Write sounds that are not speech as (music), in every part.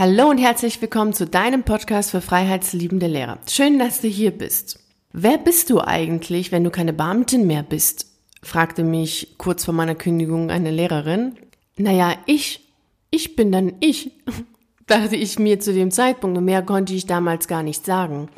Hallo und herzlich willkommen zu deinem Podcast für freiheitsliebende Lehrer. Schön, dass du hier bist. Wer bist du eigentlich, wenn du keine Beamtin mehr bist? fragte mich kurz vor meiner Kündigung eine Lehrerin. Naja, ich. Ich bin dann ich, (laughs) dachte ich mir zu dem Zeitpunkt mehr konnte ich damals gar nicht sagen.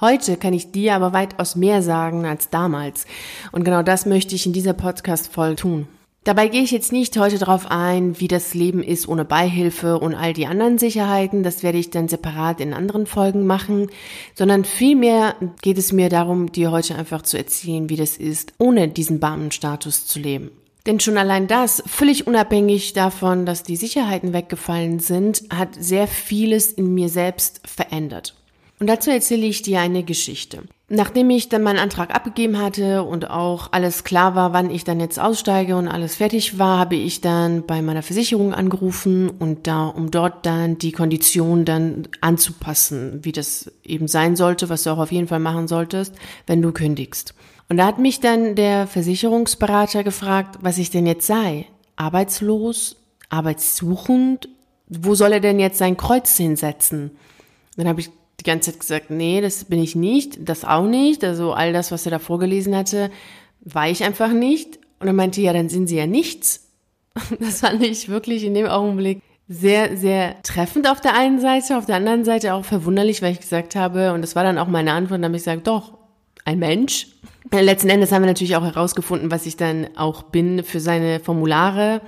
Heute kann ich dir aber weitaus mehr sagen als damals. Und genau das möchte ich in dieser Podcast-Folge tun. Dabei gehe ich jetzt nicht heute darauf ein, wie das Leben ist ohne Beihilfe und all die anderen Sicherheiten, das werde ich dann separat in anderen Folgen machen, sondern vielmehr geht es mir darum, dir heute einfach zu erzählen, wie das ist, ohne diesen Beamtenstatus zu leben. Denn schon allein das, völlig unabhängig davon, dass die Sicherheiten weggefallen sind, hat sehr vieles in mir selbst verändert. Und dazu erzähle ich dir eine Geschichte. Nachdem ich dann meinen Antrag abgegeben hatte und auch alles klar war, wann ich dann jetzt aussteige und alles fertig war, habe ich dann bei meiner Versicherung angerufen und da, um dort dann die Kondition dann anzupassen, wie das eben sein sollte, was du auch auf jeden Fall machen solltest, wenn du kündigst. Und da hat mich dann der Versicherungsberater gefragt, was ich denn jetzt sei. Arbeitslos? Arbeitssuchend? Wo soll er denn jetzt sein Kreuz hinsetzen? Dann habe ich die ganze Zeit gesagt, nee, das bin ich nicht, das auch nicht. Also all das, was er da vorgelesen hatte, war ich einfach nicht. Und er meinte, ja, dann sind sie ja nichts. (laughs) Das fand ich wirklich in dem Augenblick sehr, sehr treffend auf der einen Seite, auf der anderen Seite auch verwunderlich, weil ich gesagt habe, und das war dann auch meine Antwort, dann habe ich gesagt, doch, ein Mensch. Letzten Endes haben wir natürlich auch herausgefunden, was ich dann auch bin für seine Formulare.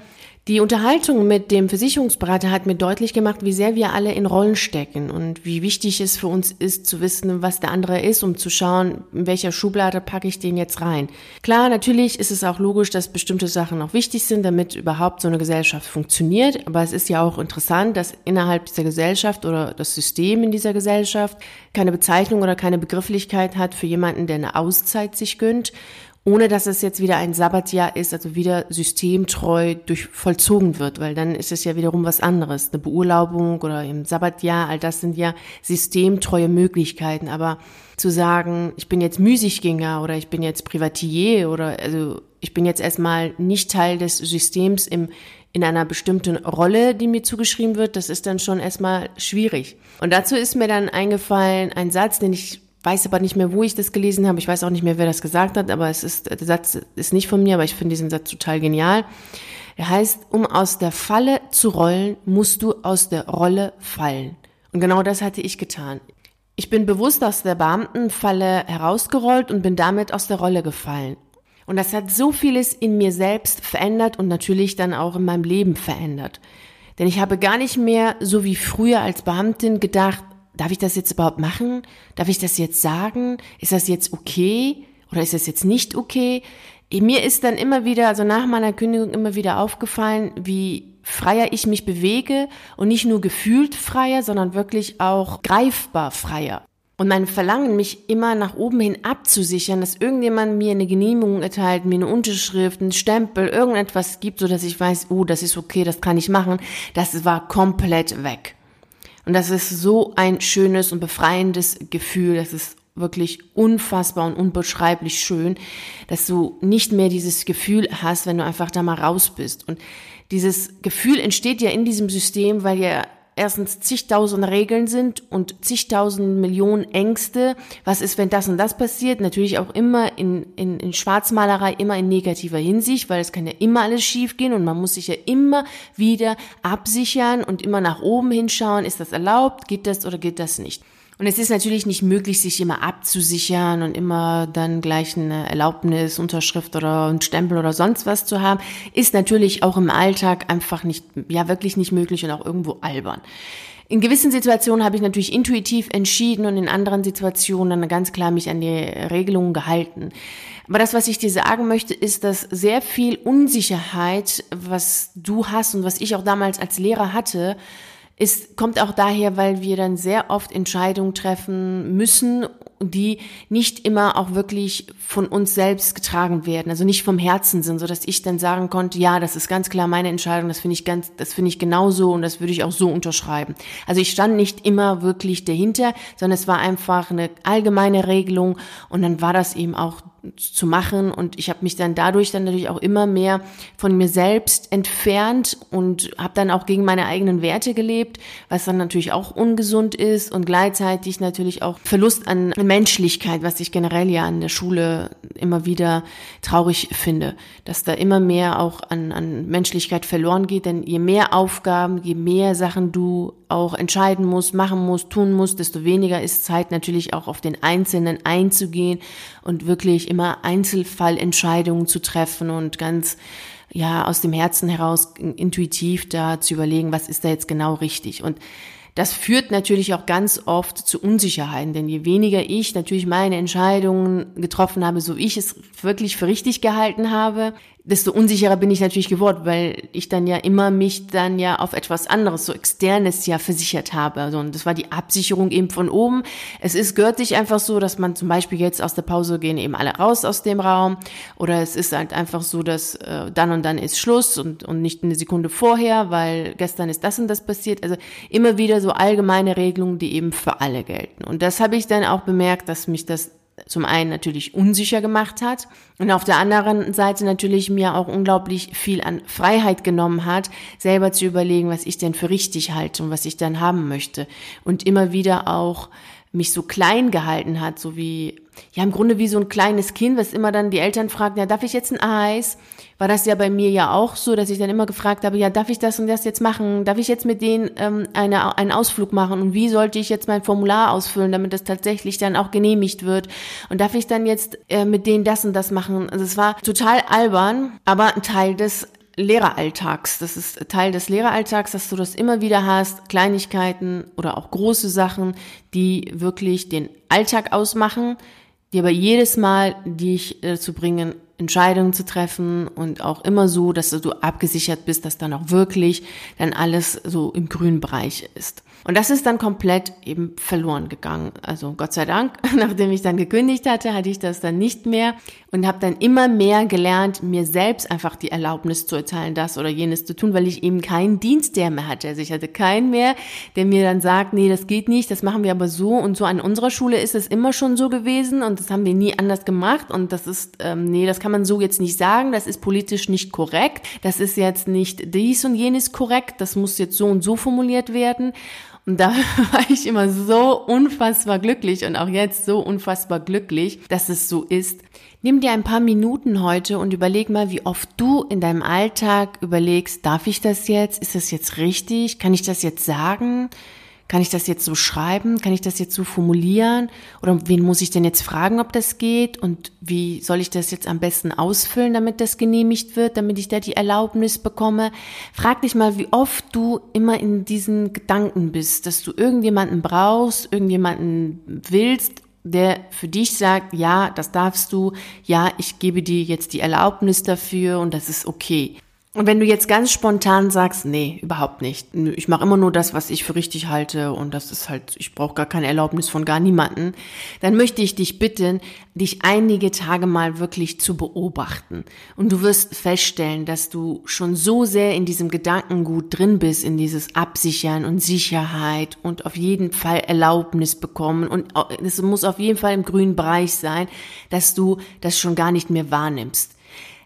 Die Unterhaltung mit dem Versicherungsberater hat mir deutlich gemacht, wie sehr wir alle in Rollen stecken und wie wichtig es für uns ist, zu wissen, was der andere ist, um zu schauen, in welcher Schublade packe ich den jetzt rein. Klar, natürlich ist es auch logisch, dass bestimmte Sachen auch wichtig sind, damit überhaupt so eine Gesellschaft funktioniert. Aber es ist ja auch interessant, dass innerhalb dieser Gesellschaft oder das System in dieser Gesellschaft keine Bezeichnung oder keine Begrifflichkeit hat für jemanden, der eine Auszeit sich gönnt ohne dass es jetzt wieder ein Sabbatjahr ist, also wieder systemtreu durch vollzogen wird, weil dann ist es ja wiederum was anderes. Eine Beurlaubung oder im Sabbatjahr, all das sind ja systemtreue Möglichkeiten. Aber zu sagen, ich bin jetzt Müßiggänger oder ich bin jetzt Privatier oder also ich bin jetzt erstmal nicht Teil des Systems im, in einer bestimmten Rolle, die mir zugeschrieben wird, das ist dann schon erstmal schwierig. Und dazu ist mir dann eingefallen ein Satz, den ich weiß aber nicht mehr, wo ich das gelesen habe. Ich weiß auch nicht mehr, wer das gesagt hat, aber es ist, der Satz ist nicht von mir, aber ich finde diesen Satz total genial. Er heißt, um aus der Falle zu rollen, musst du aus der Rolle fallen. Und genau das hatte ich getan. Ich bin bewusst aus der Beamtenfalle herausgerollt und bin damit aus der Rolle gefallen. Und das hat so vieles in mir selbst verändert und natürlich dann auch in meinem Leben verändert. Denn ich habe gar nicht mehr so wie früher als Beamtin gedacht, darf ich das jetzt überhaupt machen? Darf ich das jetzt sagen? Ist das jetzt okay? Oder ist das jetzt nicht okay? Mir ist dann immer wieder, also nach meiner Kündigung immer wieder aufgefallen, wie freier ich mich bewege und nicht nur gefühlt freier, sondern wirklich auch greifbar freier. Und mein Verlangen, mich immer nach oben hin abzusichern, dass irgendjemand mir eine Genehmigung erteilt, mir eine Unterschrift, einen Stempel, irgendetwas gibt, so dass ich weiß, oh, das ist okay, das kann ich machen, das war komplett weg. Und das ist so ein schönes und befreiendes Gefühl. Das ist wirklich unfassbar und unbeschreiblich schön, dass du nicht mehr dieses Gefühl hast, wenn du einfach da mal raus bist. Und dieses Gefühl entsteht ja in diesem System, weil ja erstens zigtausend Regeln sind und zigtausend Millionen Ängste. Was ist, wenn das und das passiert? Natürlich auch immer in, in, in Schwarzmalerei, immer in negativer Hinsicht, weil es kann ja immer alles schiefgehen und man muss sich ja immer wieder absichern und immer nach oben hinschauen. Ist das erlaubt? Geht das oder geht das nicht? Und es ist natürlich nicht möglich, sich immer abzusichern und immer dann gleich eine Erlaubnis, Unterschrift oder ein Stempel oder sonst was zu haben. Ist natürlich auch im Alltag einfach nicht, ja wirklich nicht möglich und auch irgendwo albern. In gewissen Situationen habe ich natürlich intuitiv entschieden und in anderen Situationen dann ganz klar mich an die Regelungen gehalten. Aber das, was ich dir sagen möchte, ist, dass sehr viel Unsicherheit, was du hast und was ich auch damals als Lehrer hatte, es kommt auch daher, weil wir dann sehr oft Entscheidungen treffen müssen, die nicht immer auch wirklich von uns selbst getragen werden, also nicht vom Herzen sind, so dass ich dann sagen konnte, ja, das ist ganz klar meine Entscheidung, das finde ich ganz, das finde ich genauso und das würde ich auch so unterschreiben. Also ich stand nicht immer wirklich dahinter, sondern es war einfach eine allgemeine Regelung und dann war das eben auch zu machen. Und ich habe mich dann dadurch dann natürlich auch immer mehr von mir selbst entfernt und habe dann auch gegen meine eigenen Werte gelebt, was dann natürlich auch ungesund ist und gleichzeitig natürlich auch Verlust an Menschlichkeit, was ich generell ja an der Schule immer wieder traurig finde, dass da immer mehr auch an, an Menschlichkeit verloren geht, denn je mehr Aufgaben, je mehr Sachen du auch entscheiden musst, machen musst, tun musst, desto weniger ist Zeit natürlich auch auf den Einzelnen einzugehen und wirklich immer Einzelfallentscheidungen zu treffen und ganz ja aus dem Herzen heraus intuitiv da zu überlegen, was ist da jetzt genau richtig. Und das führt natürlich auch ganz oft zu Unsicherheiten, denn je weniger ich natürlich meine Entscheidungen getroffen habe, so wie ich es wirklich für richtig gehalten habe, desto unsicherer bin ich natürlich geworden, weil ich dann ja immer mich dann ja auf etwas anderes, so externes ja versichert habe. Also, und das war die Absicherung eben von oben. Es ist göttlich einfach so, dass man zum Beispiel jetzt aus der Pause gehen eben alle raus aus dem Raum oder es ist halt einfach so, dass äh, dann und dann ist Schluss und, und nicht eine Sekunde vorher, weil gestern ist das und das passiert. Also immer wieder so allgemeine Regelungen, die eben für alle gelten. Und das habe ich dann auch bemerkt, dass mich das zum einen natürlich unsicher gemacht hat und auf der anderen Seite natürlich mir auch unglaublich viel an Freiheit genommen hat, selber zu überlegen, was ich denn für richtig halte und was ich dann haben möchte und immer wieder auch mich so klein gehalten hat, so wie, ja, im Grunde wie so ein kleines Kind, was immer dann die Eltern fragen, ja, darf ich jetzt ein Eis? War das ja bei mir ja auch so, dass ich dann immer gefragt habe, ja, darf ich das und das jetzt machen? Darf ich jetzt mit denen ähm, eine, einen Ausflug machen? Und wie sollte ich jetzt mein Formular ausfüllen, damit das tatsächlich dann auch genehmigt wird? Und darf ich dann jetzt äh, mit denen das und das machen? Also es war total albern, aber ein Teil des Lehreralltags. Das ist Teil des Lehreralltags, dass du das immer wieder hast, Kleinigkeiten oder auch große Sachen, die wirklich den Alltag ausmachen, die aber jedes Mal dich dazu bringen, Entscheidungen zu treffen und auch immer so, dass du abgesichert bist, dass dann auch wirklich dann alles so im grünen Bereich ist. Und das ist dann komplett eben verloren gegangen. Also Gott sei Dank, (laughs) nachdem ich dann gekündigt hatte, hatte ich das dann nicht mehr und habe dann immer mehr gelernt, mir selbst einfach die Erlaubnis zu erteilen, das oder jenes zu tun, weil ich eben keinen Dienst der mehr hatte. Also ich hatte keinen mehr, der mir dann sagt, nee, das geht nicht, das machen wir aber so und so. An unserer Schule ist es immer schon so gewesen und das haben wir nie anders gemacht und das ist, ähm, nee, das kann man so jetzt nicht sagen, das ist politisch nicht korrekt, das ist jetzt nicht dies und jenes korrekt, das muss jetzt so und so formuliert werden. Und da (laughs) war ich immer so unfassbar glücklich und auch jetzt so unfassbar glücklich, dass es so ist. Nimm dir ein paar Minuten heute und überleg mal, wie oft du in deinem Alltag überlegst, darf ich das jetzt? Ist das jetzt richtig? Kann ich das jetzt sagen? Kann ich das jetzt so schreiben? Kann ich das jetzt so formulieren? Oder wen muss ich denn jetzt fragen, ob das geht? Und wie soll ich das jetzt am besten ausfüllen, damit das genehmigt wird, damit ich da die Erlaubnis bekomme? Frag dich mal, wie oft du immer in diesen Gedanken bist, dass du irgendjemanden brauchst, irgendjemanden willst der für dich sagt, ja, das darfst du, ja, ich gebe dir jetzt die Erlaubnis dafür und das ist okay. Und wenn du jetzt ganz spontan sagst, nee, überhaupt nicht. Ich mache immer nur das, was ich für richtig halte und das ist halt, ich brauche gar keine Erlaubnis von gar niemanden, dann möchte ich dich bitten, dich einige Tage mal wirklich zu beobachten. Und du wirst feststellen, dass du schon so sehr in diesem Gedankengut drin bist, in dieses Absichern und Sicherheit und auf jeden Fall Erlaubnis bekommen und es muss auf jeden Fall im grünen Bereich sein, dass du das schon gar nicht mehr wahrnimmst.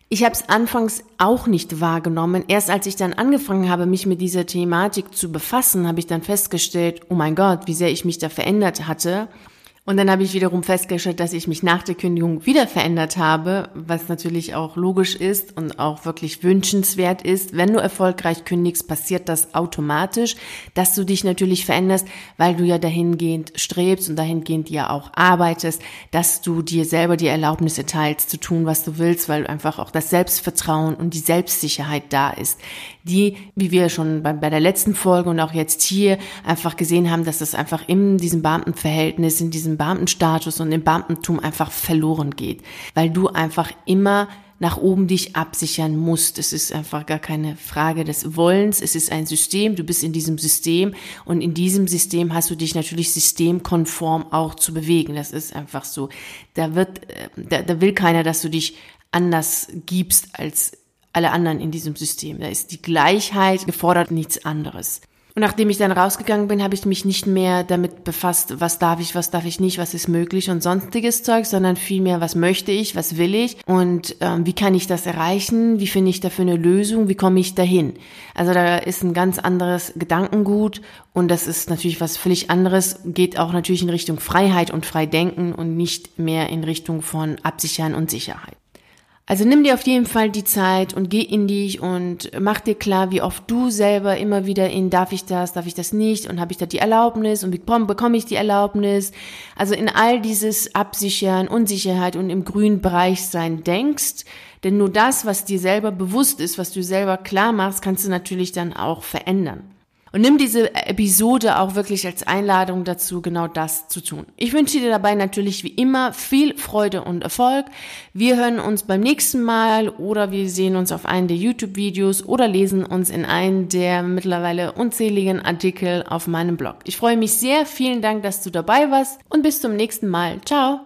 Ich habe es anfangs auch nicht wahrgenommen. Erst als ich dann angefangen habe, mich mit dieser Thematik zu befassen, habe ich dann festgestellt, oh mein Gott, wie sehr ich mich da verändert hatte. Und dann habe ich wiederum festgestellt, dass ich mich nach der Kündigung wieder verändert habe, was natürlich auch logisch ist und auch wirklich wünschenswert ist. Wenn du erfolgreich kündigst, passiert das automatisch, dass du dich natürlich veränderst, weil du ja dahingehend strebst und dahingehend ja auch arbeitest, dass du dir selber die Erlaubnis erteilst, zu tun, was du willst, weil einfach auch das Selbstvertrauen und die Selbstsicherheit da ist die, wie wir schon bei, bei der letzten Folge und auch jetzt hier einfach gesehen haben, dass das einfach in diesem Beamtenverhältnis, in diesem Beamtenstatus und im Beamtentum einfach verloren geht, weil du einfach immer nach oben dich absichern musst. Es ist einfach gar keine Frage des Wollens. Es ist ein System. Du bist in diesem System und in diesem System hast du dich natürlich systemkonform auch zu bewegen. Das ist einfach so. Da wird, äh, da, da will keiner, dass du dich anders gibst als alle anderen in diesem System. Da ist die Gleichheit gefordert, nichts anderes. Und nachdem ich dann rausgegangen bin, habe ich mich nicht mehr damit befasst, was darf ich, was darf ich nicht, was ist möglich und sonstiges Zeug, sondern vielmehr, was möchte ich, was will ich und ähm, wie kann ich das erreichen, wie finde ich dafür eine Lösung, wie komme ich dahin. Also da ist ein ganz anderes Gedankengut und das ist natürlich was völlig anderes, geht auch natürlich in Richtung Freiheit und Freidenken und nicht mehr in Richtung von Absichern und Sicherheit. Also nimm dir auf jeden Fall die Zeit und geh in dich und mach dir klar, wie oft du selber immer wieder in darf ich das, darf ich das nicht und habe ich da die Erlaubnis und wie bekomme ich die Erlaubnis. Also in all dieses Absichern, Unsicherheit und im grünen Bereich sein denkst, denn nur das, was dir selber bewusst ist, was du selber klar machst, kannst du natürlich dann auch verändern. Und nimm diese Episode auch wirklich als Einladung dazu, genau das zu tun. Ich wünsche dir dabei natürlich wie immer viel Freude und Erfolg. Wir hören uns beim nächsten Mal oder wir sehen uns auf einen der YouTube-Videos oder lesen uns in einen der mittlerweile unzähligen Artikel auf meinem Blog. Ich freue mich sehr. Vielen Dank, dass du dabei warst und bis zum nächsten Mal. Ciao.